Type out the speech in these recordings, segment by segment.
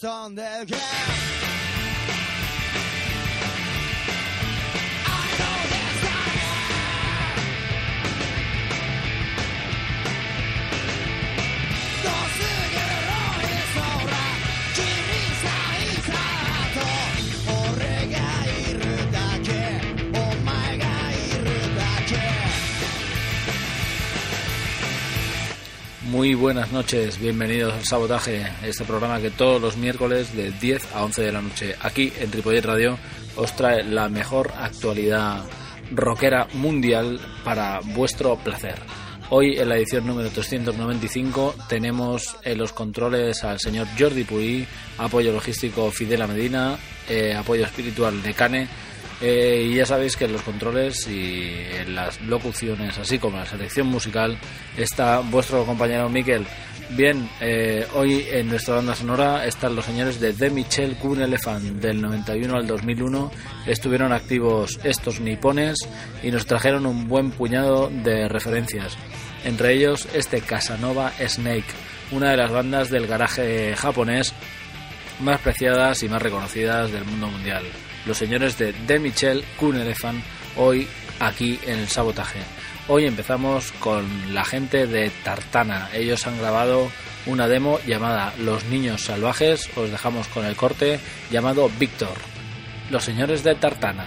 飛んでゆけ Muy buenas noches, bienvenidos al Sabotaje, este programa que todos los miércoles de 10 a 11 de la noche aquí en Tripollet Radio os trae la mejor actualidad rockera mundial para vuestro placer. Hoy en la edición número 395 tenemos en los controles al señor Jordi Puy, apoyo logístico Fidela Medina, eh, apoyo espiritual de Cane eh, y ya sabéis que en los controles y en las locuciones, así como en la selección musical, está vuestro compañero Miquel. Bien, eh, hoy en nuestra banda sonora están los señores de The Michel Kuhn Elephant del 91 al 2001. Estuvieron activos estos nipones y nos trajeron un buen puñado de referencias. Entre ellos este Casanova Snake, una de las bandas del garaje japonés más preciadas y más reconocidas del mundo mundial los señores de The Michel Elephant, hoy aquí en el sabotaje. Hoy empezamos con la gente de Tartana. Ellos han grabado una demo llamada Los Niños Salvajes. Os dejamos con el corte llamado Víctor. Los señores de Tartana.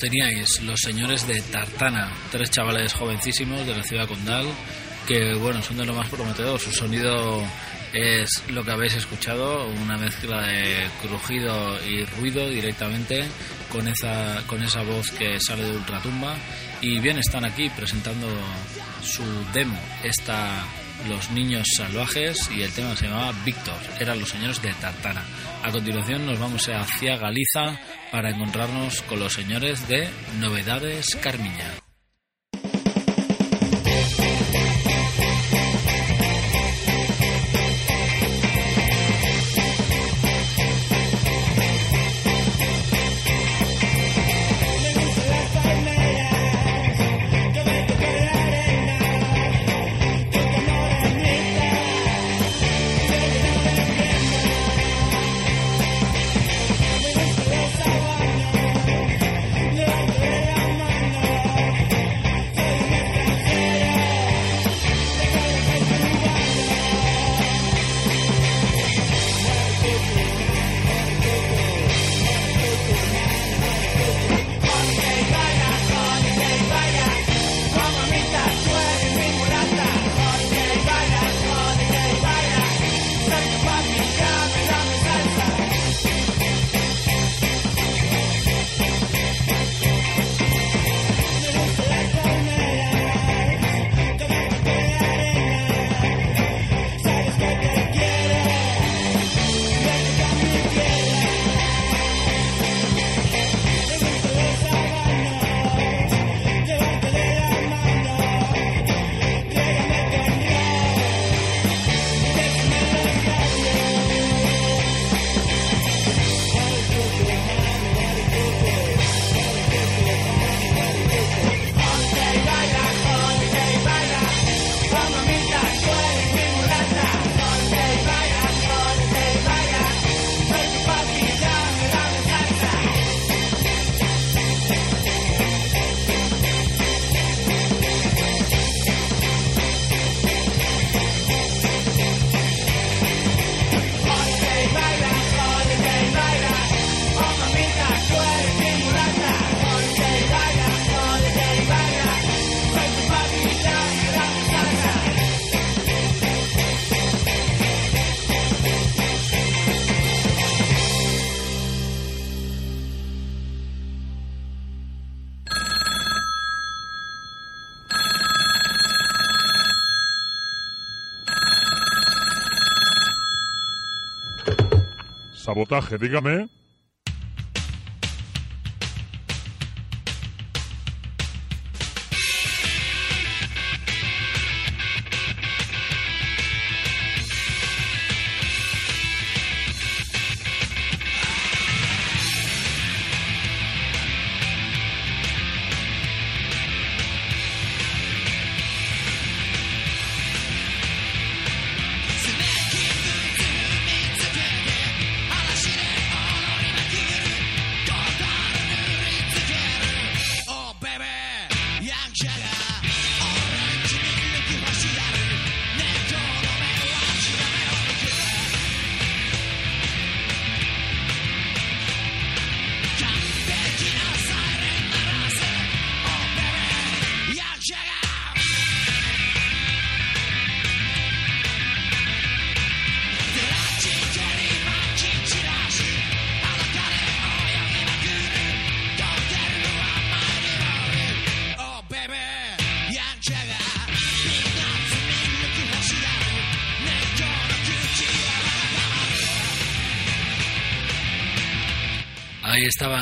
Teníais, los señores de Tartana, tres chavales jovencísimos de la ciudad condal, que bueno, son de lo más prometedor. Su sonido es lo que habéis escuchado, una mezcla de crujido y ruido directamente con esa, con esa voz que sale de Ultratumba. Y bien, están aquí presentando su demo, esta Los Niños Salvajes, y el tema se llamaba Víctor, eran los señores de Tartana. A continuación nos vamos hacia Galiza para encontrarnos con los señores de Novedades Carmiña. Sabotaje, dígame.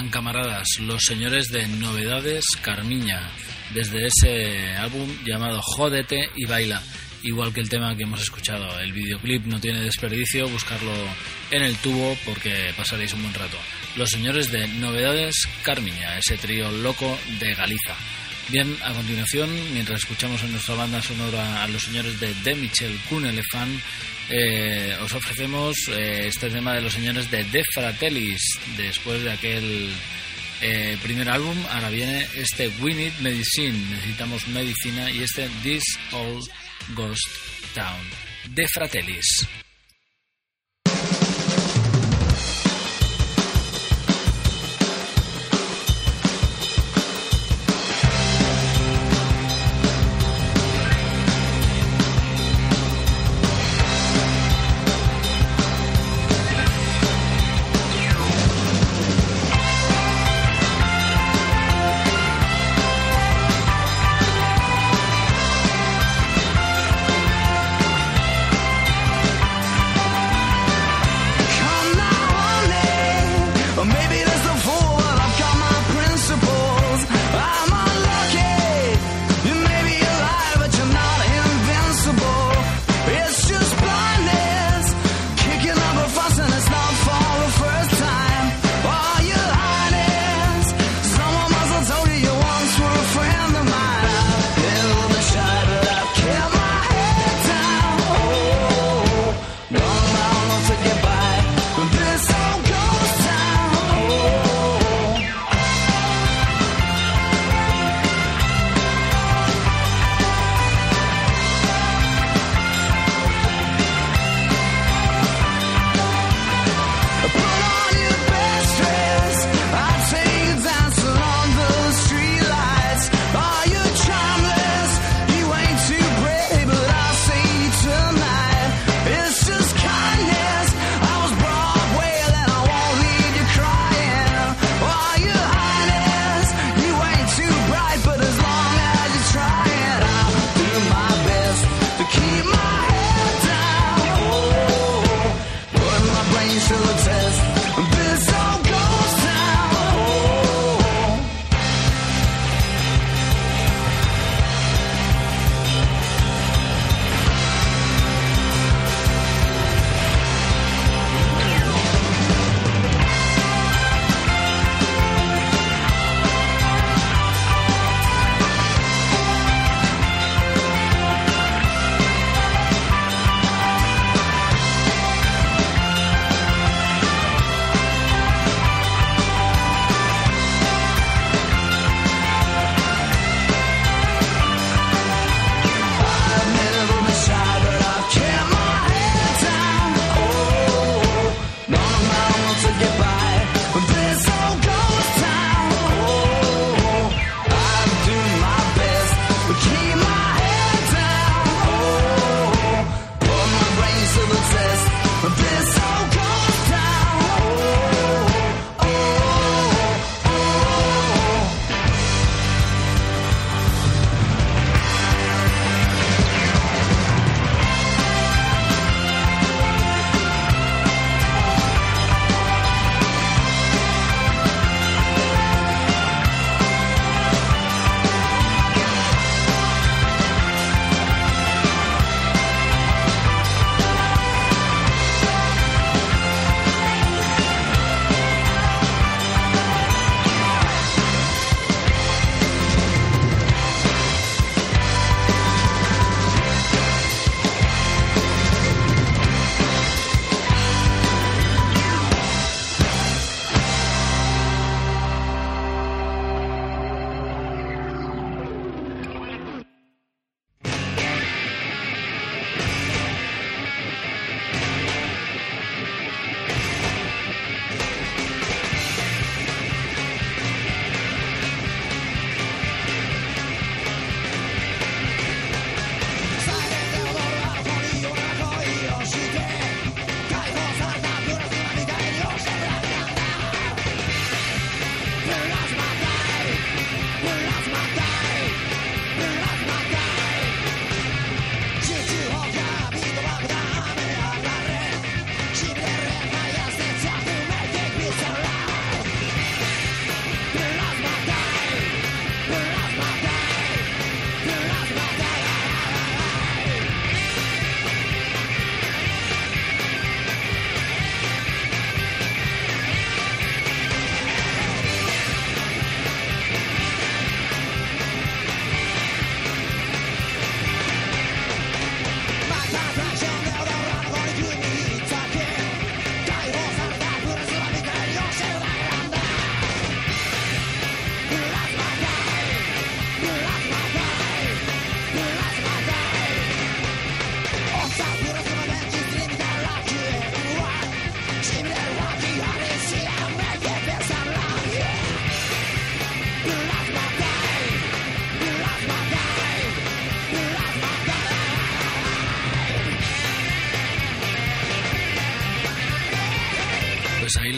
Camaradas, los señores de Novedades Carmiña, desde ese álbum llamado Jódete y Baila, igual que el tema que hemos escuchado. El videoclip no tiene desperdicio, buscarlo en el tubo porque pasaréis un buen rato. Los señores de Novedades Carmiña, ese trío loco de Galiza. Bien, a continuación, mientras escuchamos en nuestra banda sonora a los señores de De Michel Cunelefant, eh, os ofrecemos eh, este tema de los señores de De Fratellis, después de aquel eh, primer álbum, ahora viene este We Need Medicine, necesitamos medicina, y este This Old Ghost Town, De Fratellis.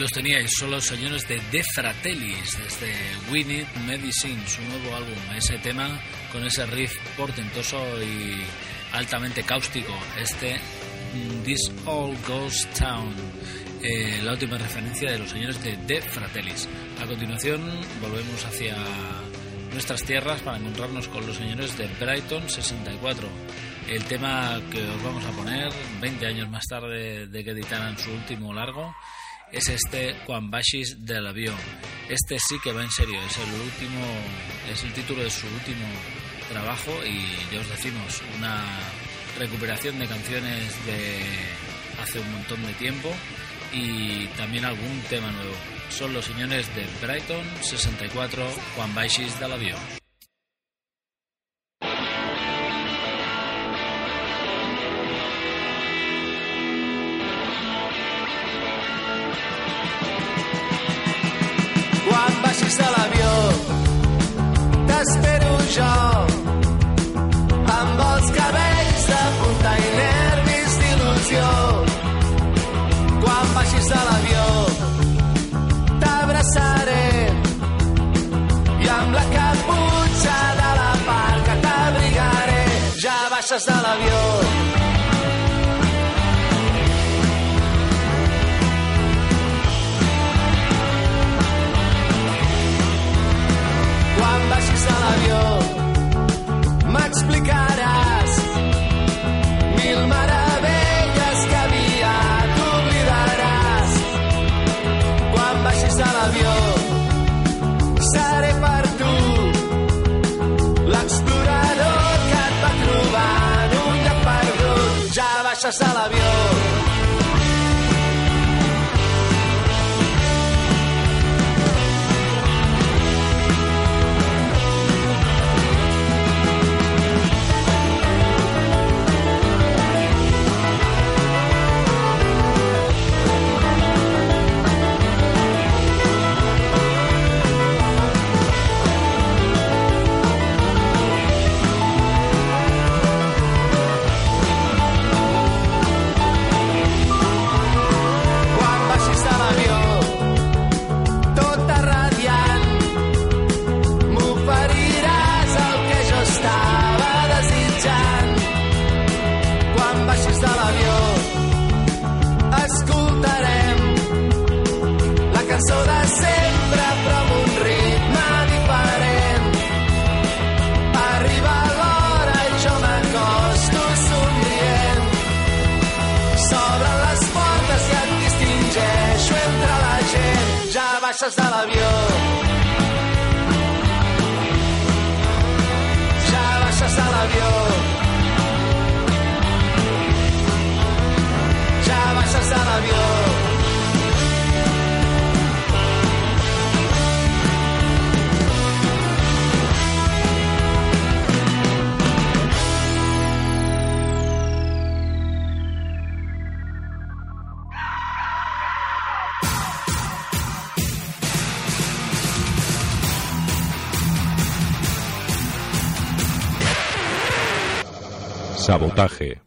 Los teníais, son los señores de The Fratellis, desde We Need Medicine, su nuevo álbum. Ese tema con ese riff portentoso y altamente cáustico, este mm, This All Goes Town, eh, la última referencia de los señores de The Fratellis. A continuación volvemos hacia nuestras tierras para encontrarnos con los señores de Brighton 64. El tema que os vamos a poner 20 años más tarde de que editaran su último largo es este Juan Bashis del avión. Este sí que va en serio, es el último, es el título de su último trabajo y ya os decimos, una recuperación de canciones de hace un montón de tiempo y también algún tema nuevo. Son los señores de Brighton 64, Juan Bashis del avión. t'espero jo. Amb els cabells de punta i nervis d'il·lusió. Quan baixis de l'avió t'abraçaré. I amb la caputxa de la parca t'abrigaré. Ja baixes de l'avió. Sabotaje.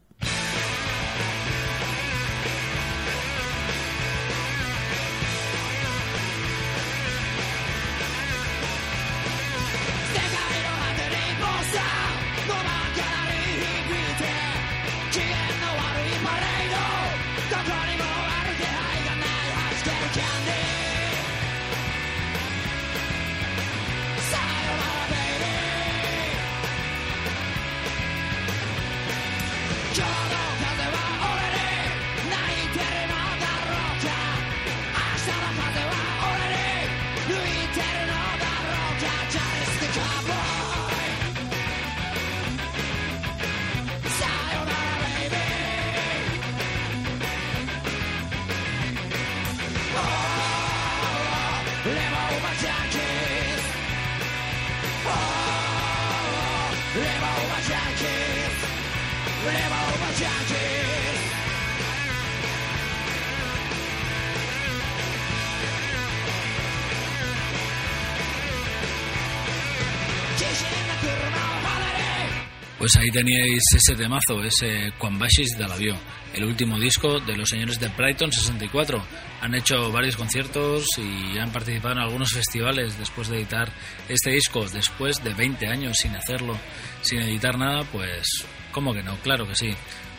Pues ahí teníais ese temazo, ese Quambashis del avión, el último disco de los señores de Brighton 64. Han hecho varios conciertos y han participado en algunos festivales después de editar este disco, después de 20 años sin hacerlo, sin editar nada, pues, ¿cómo que no? Claro que sí.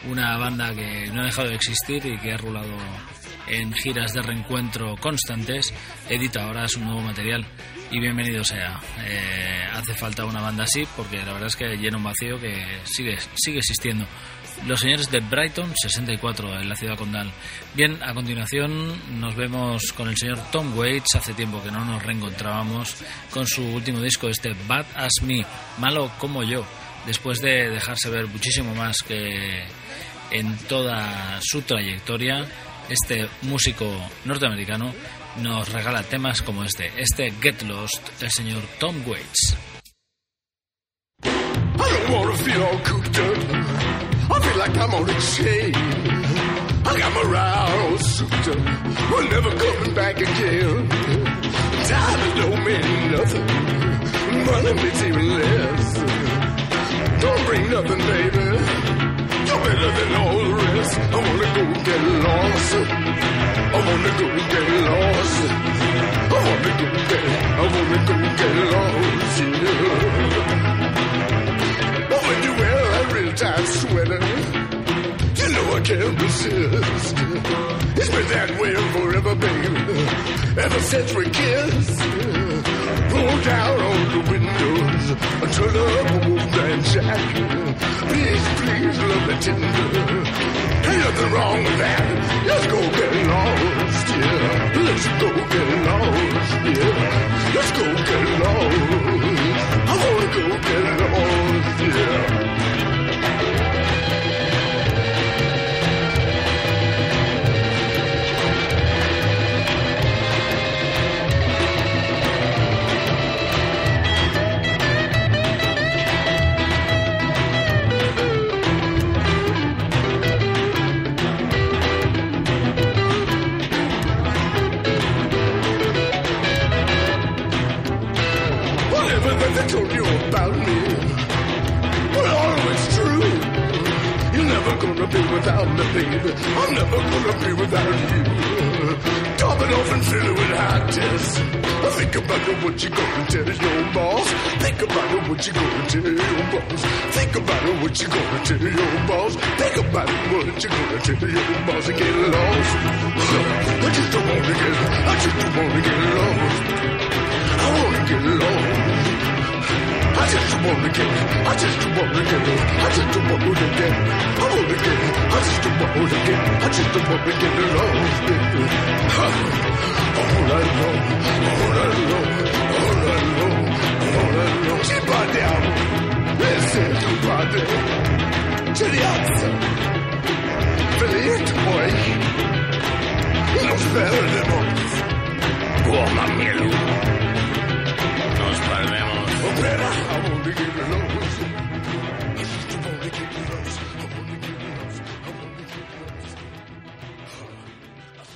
Una banda que no ha dejado de existir y que ha rulado en giras de reencuentro constantes, edita ahora su nuevo material y bienvenido sea. Eh, hace falta una banda así porque la verdad es que llena un vacío que sigue, sigue existiendo. Los señores de Brighton 64 en la ciudad condal. Bien, a continuación nos vemos con el señor Tom Waits. Hace tiempo que no nos reencontrábamos con su último disco, este Bad as Me, malo como yo. Después de dejarse ver muchísimo más que en toda su trayectoria, este músico norteamericano nos regala temas como este, este Get Lost, el señor Tom Waits. Don't bring nothing, baby. Better than all the rest. I wanna go get lost. I wanna go get lost. I wanna go get, I wanna go get lost. Yeah. But when you wear that real tight sweater, you know I can't resist. It's been that way forever, baby. Ever since we kissed. Pull down all the windows, turn up a wolfman jack. Please, please, love me tender. Ain't nothing wrong with that. Let's go get lost, yeah. Let's go get lost, yeah. Let's go get lost. I wanna go get lost, yeah. About me, well, always true. You're never gonna be without me, baby. I'm never gonna be without you. Topping off and filling with hot tests. Think about it, what you gonna tell your boss. Think about it, what you gonna tell your boss. Think about it, what you gonna tell your boss. Think about it, what you gonna tell your boss. And get lost. I just don't wanna get, I just don't wanna get lost. I wanna get lost. I just wanna get, it. I just wanna get, it. I just wanna get, it. I wanna get, I just wanna get, it. I just wanna get lost, baby. All night long, all night long, all night long, all night long. Ci parliamo, e se tu parli, ce li alza. Felice poi, non spereremo.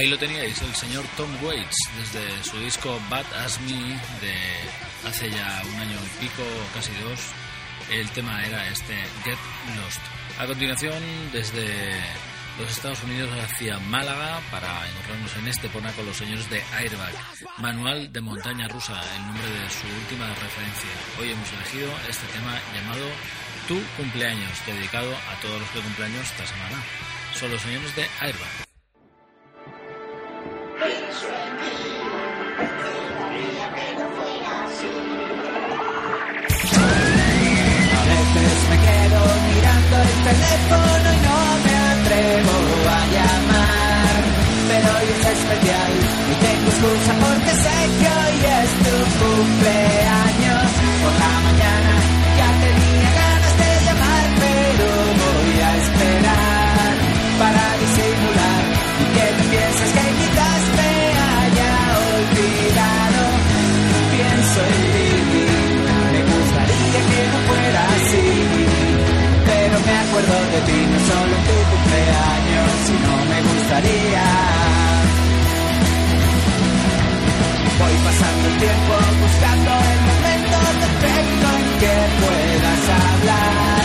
Ahí lo teníais, el señor Tom Waits, desde su disco Bad As Me de hace ya un año y pico, casi dos, El tema era este Get Lost. A continuación, desde los Estados Unidos hacia Málaga para encontrarnos en Estepona con los señores de Airbag. Manual de montaña rusa, el nombre de su última referencia. Hoy hemos elegido este tema llamado Tu cumpleaños, dedicado a todos los que cumpleaños esta semana. Son los señores de Airbag. Porque sé que hoy es tu cumpleaños. Por la mañana ya tenía ganas de llamar, pero voy a esperar para disimular y que tú pienses que quizás me haya olvidado. Pienso en ti. Me gustaría que no fuera así, pero me acuerdo de ti, no solo tu cumpleaños, sino me gustaría. El tiempo buscando el momento perfecto en que puedas hablar,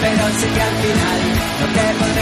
pero sé que al final no te podré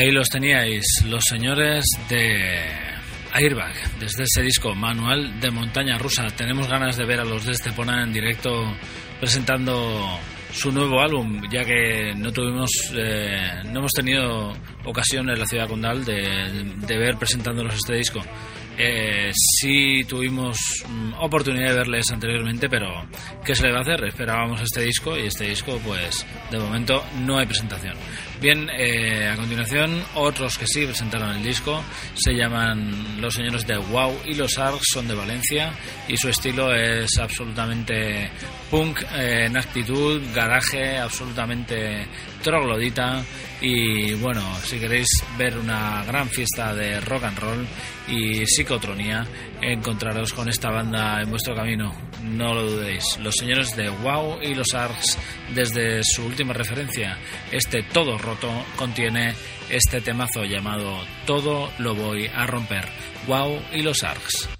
Ahí los teníais, los señores de Airbag, desde ese disco Manual de Montaña Rusa. Tenemos ganas de ver a los de Estepona en directo presentando su nuevo álbum, ya que no tuvimos, eh, no hemos tenido ocasión en la ciudad condal de, de ver presentándolos este disco. Eh, sí tuvimos mm, oportunidad de verles anteriormente, pero ¿qué se le va a hacer? Esperábamos este disco y este disco, pues de momento no hay presentación. Bien, eh, a continuación, otros que sí presentaron el disco se llaman Los Señores de Wow y los Arcs son de Valencia y su estilo es absolutamente punk eh, en actitud, garaje, absolutamente troglodita y bueno, si queréis ver una gran fiesta de rock and roll y psicotronía, encontraros con esta banda en vuestro camino, no lo dudéis. Los señores de Wow y los Arcs, desde su última referencia, este Todo Roto contiene este temazo llamado Todo lo voy a romper. Wow y los Arcs.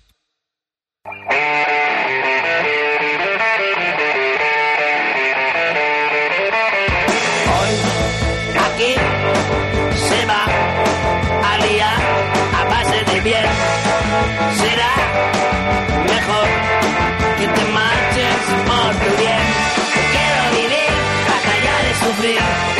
music.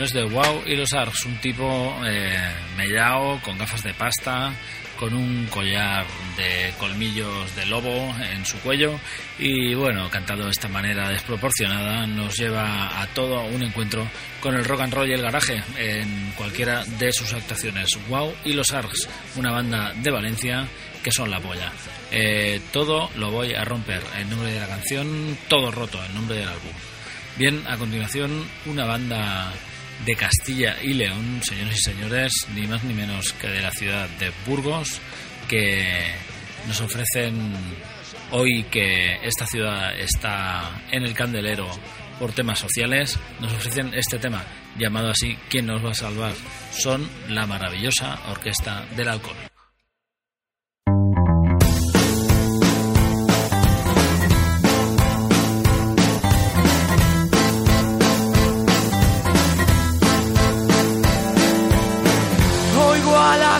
Señores de Wow y los Arcs, un tipo eh, mellao, con gafas de pasta, con un collar de colmillos de lobo en su cuello y bueno, cantado de esta manera desproporcionada nos lleva a todo un encuentro con el rock and roll y el garaje en cualquiera de sus actuaciones. Wow y los Args, una banda de Valencia que son la polla. Eh, todo lo voy a romper, el nombre de la canción, todo roto, el nombre del álbum. Bien, a continuación, una banda de Castilla y León, señores y señores, ni más ni menos que de la ciudad de Burgos, que nos ofrecen hoy que esta ciudad está en el candelero por temas sociales, nos ofrecen este tema llamado así, ¿Quién nos va a salvar? Son la maravillosa Orquesta del Alcohol.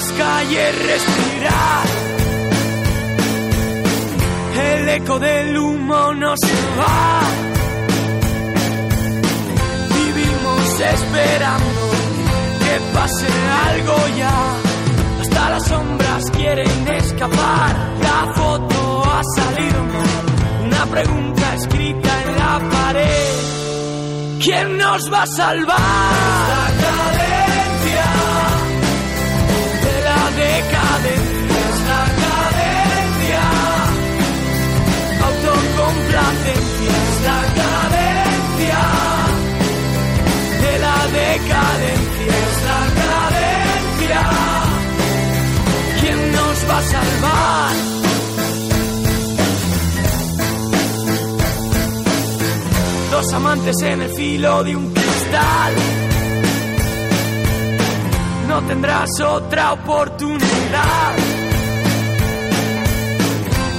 Las calles respirar. El eco del humo no se va. Vivimos esperando que pase algo ya. Hasta las sombras quieren escapar. La foto ha salido mal. Una pregunta escrita en la pared. ¿Quién nos va a salvar? Decadencia es la cadencia. ¿Quién nos va a salvar? Dos amantes en el filo de un cristal no tendrás otra oportunidad.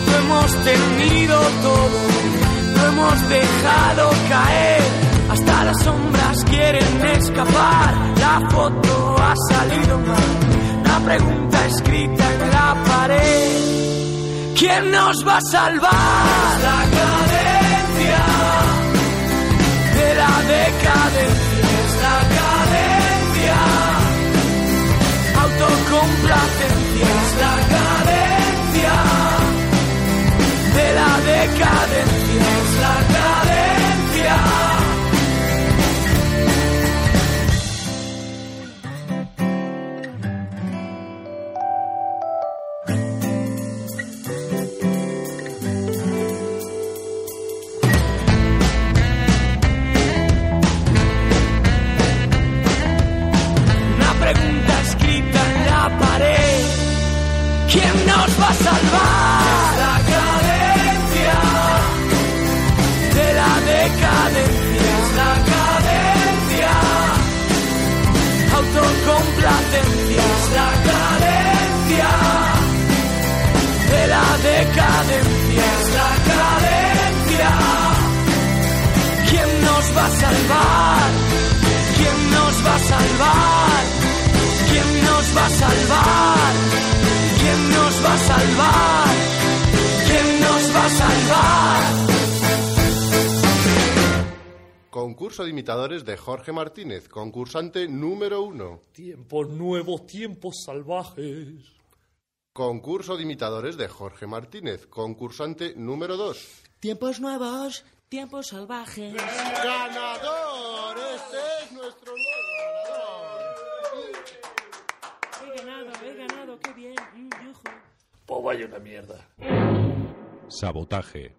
Lo hemos tenido todo, lo hemos dejado caer. Hasta las sombras quieren escapar. La foto ha salido mal, la pregunta escrita en la pared. ¿Quién nos va a salvar? La cadencia de la decadencia es la cadencia autocomplacencia es la cadencia de la decadencia es la cadencia salvar? ¿Quién nos va a salvar? ¿Quién nos va a salvar? Concurso de imitadores de Jorge Martínez, concursante número uno. Tiempos nuevos, tiempos salvajes. Concurso de imitadores de Jorge Martínez, concursante número dos. Tiempos nuevos, tiempos salvajes. ¡Ganador! Este es nuestro He ganado, he ganado, qué bien. Mm, yujú. Pues vaya una mierda. Sabotaje.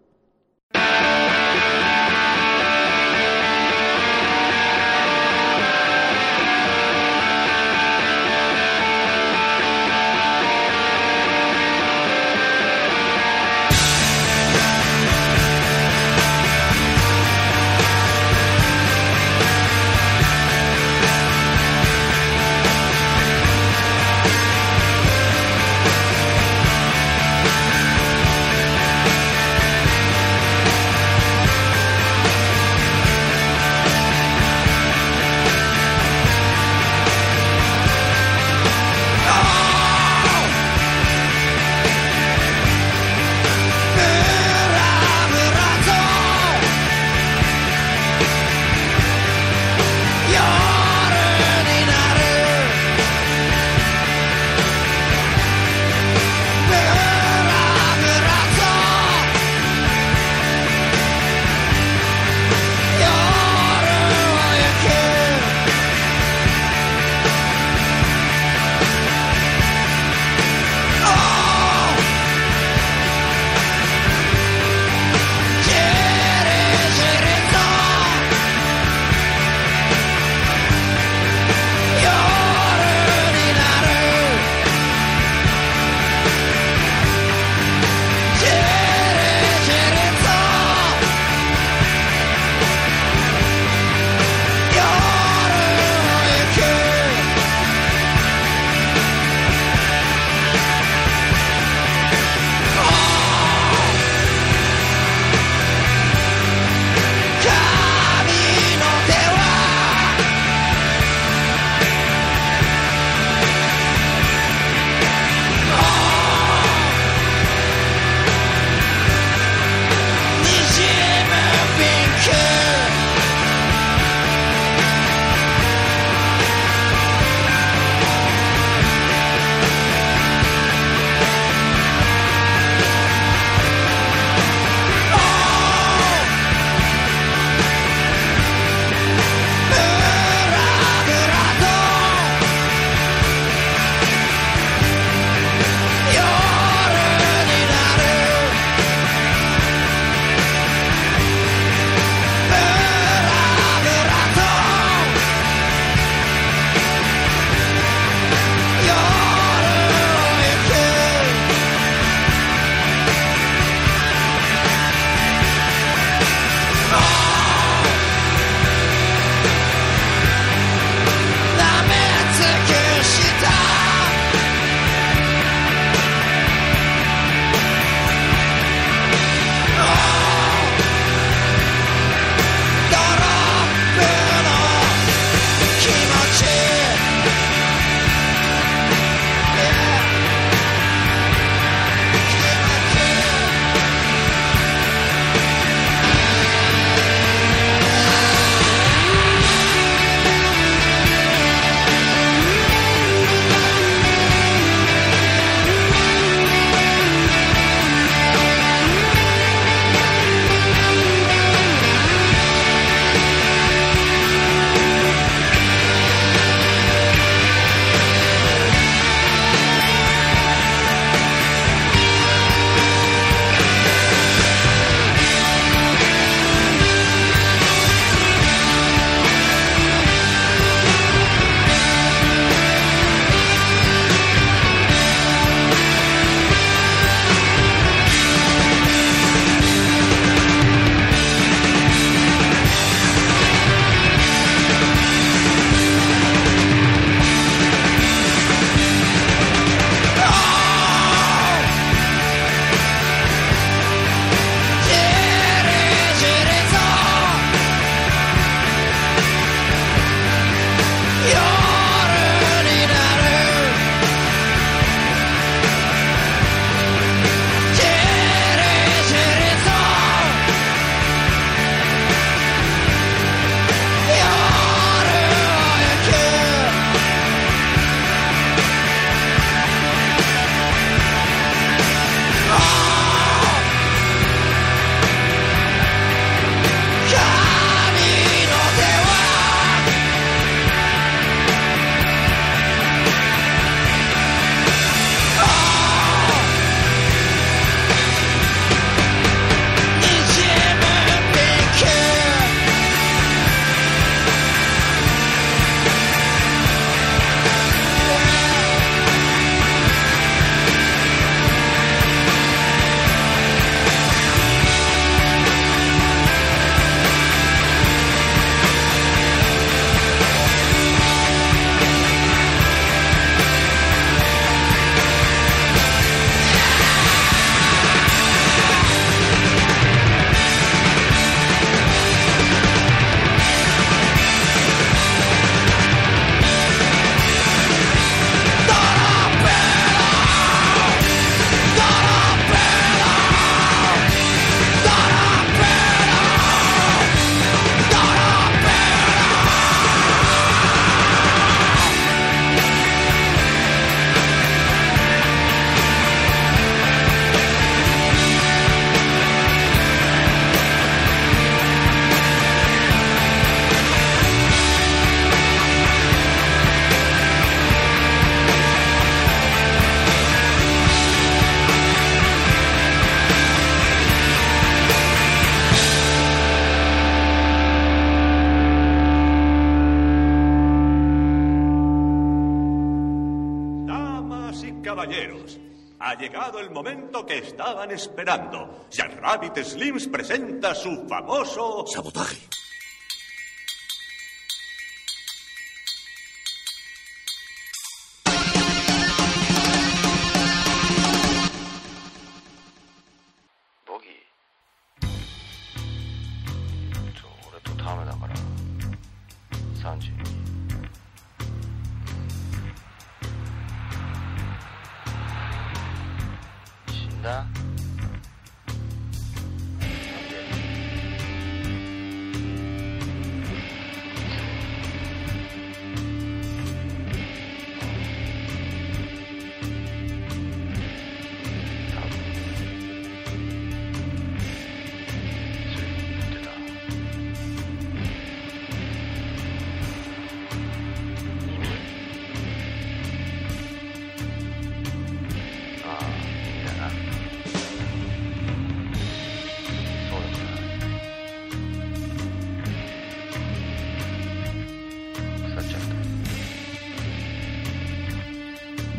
Ha llegado el momento que estaban esperando. Jack Rabbit Slims presenta su famoso... Sabotaje.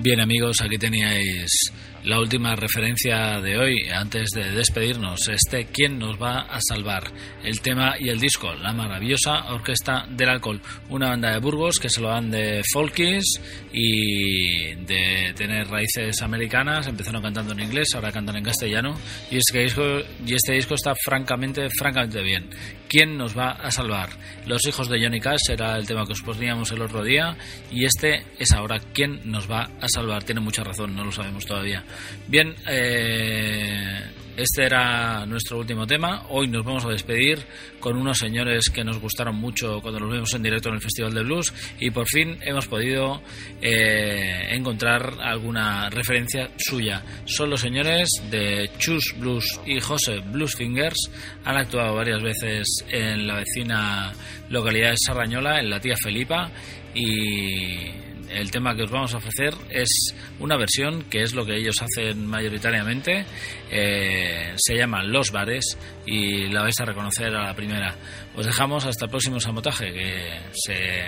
Bien amigos, aquí teníais la última referencia de hoy. Antes de despedirnos, este ¿Quién nos va a salvar? El tema y el disco, la maravillosa Orquesta del Alcohol. Una banda de Burgos que se lo dan de folkies y de tener raíces americanas. Empezaron cantando en inglés, ahora cantan en castellano. Y este disco, y este disco está francamente, francamente bien. ¿Quién nos va a salvar? Los hijos de Johnny Cash era el tema que os poníamos el otro día y este es ahora ¿Quién nos va a salvar? Tiene mucha razón, no lo sabemos todavía. Bien, eh, este era nuestro último tema. Hoy nos vamos a despedir con unos señores que nos gustaron mucho cuando los vimos en directo en el Festival de Blues y por fin hemos podido eh, encontrar alguna referencia suya. Son los señores de Chus Blues y José Blues Fingers. Han actuado varias veces en la vecina localidad de Sarrañola, en la tía Felipa y el tema que os vamos a ofrecer es una versión que es lo que ellos hacen mayoritariamente. Eh, se llama Los Bares y la vais a reconocer a la primera. Os dejamos hasta el próximo sabotaje que se,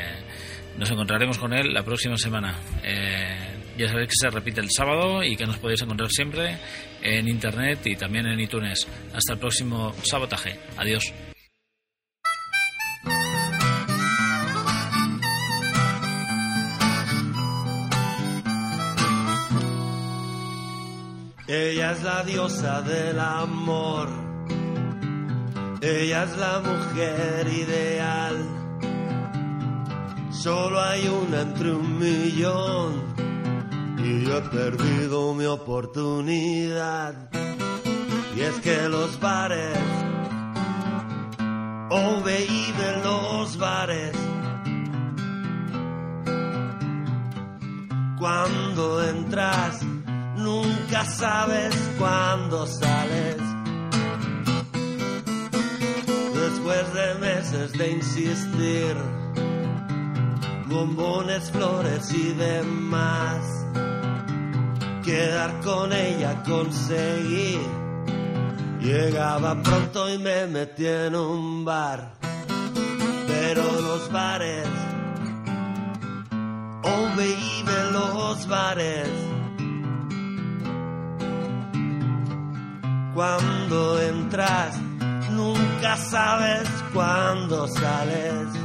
nos encontraremos con él la próxima semana. Eh, ya sabéis que se repite el sábado y que nos podéis encontrar siempre en internet y también en iTunes. Hasta el próximo sabotaje. Adiós. Ella es la diosa del amor. Ella es la mujer ideal. Solo hay una entre un millón. Y yo he perdido mi oportunidad. Y es que los bares, oh baby, los bares. Cuando entras, nunca sabes cuándo sales. Después de meses de insistir, bombones, flores y demás, quedar con ella conseguí. Llegaba pronto y me metí en un bar, pero los bares, oh los bares. Cuando entras, nunca sabes cuándo sales.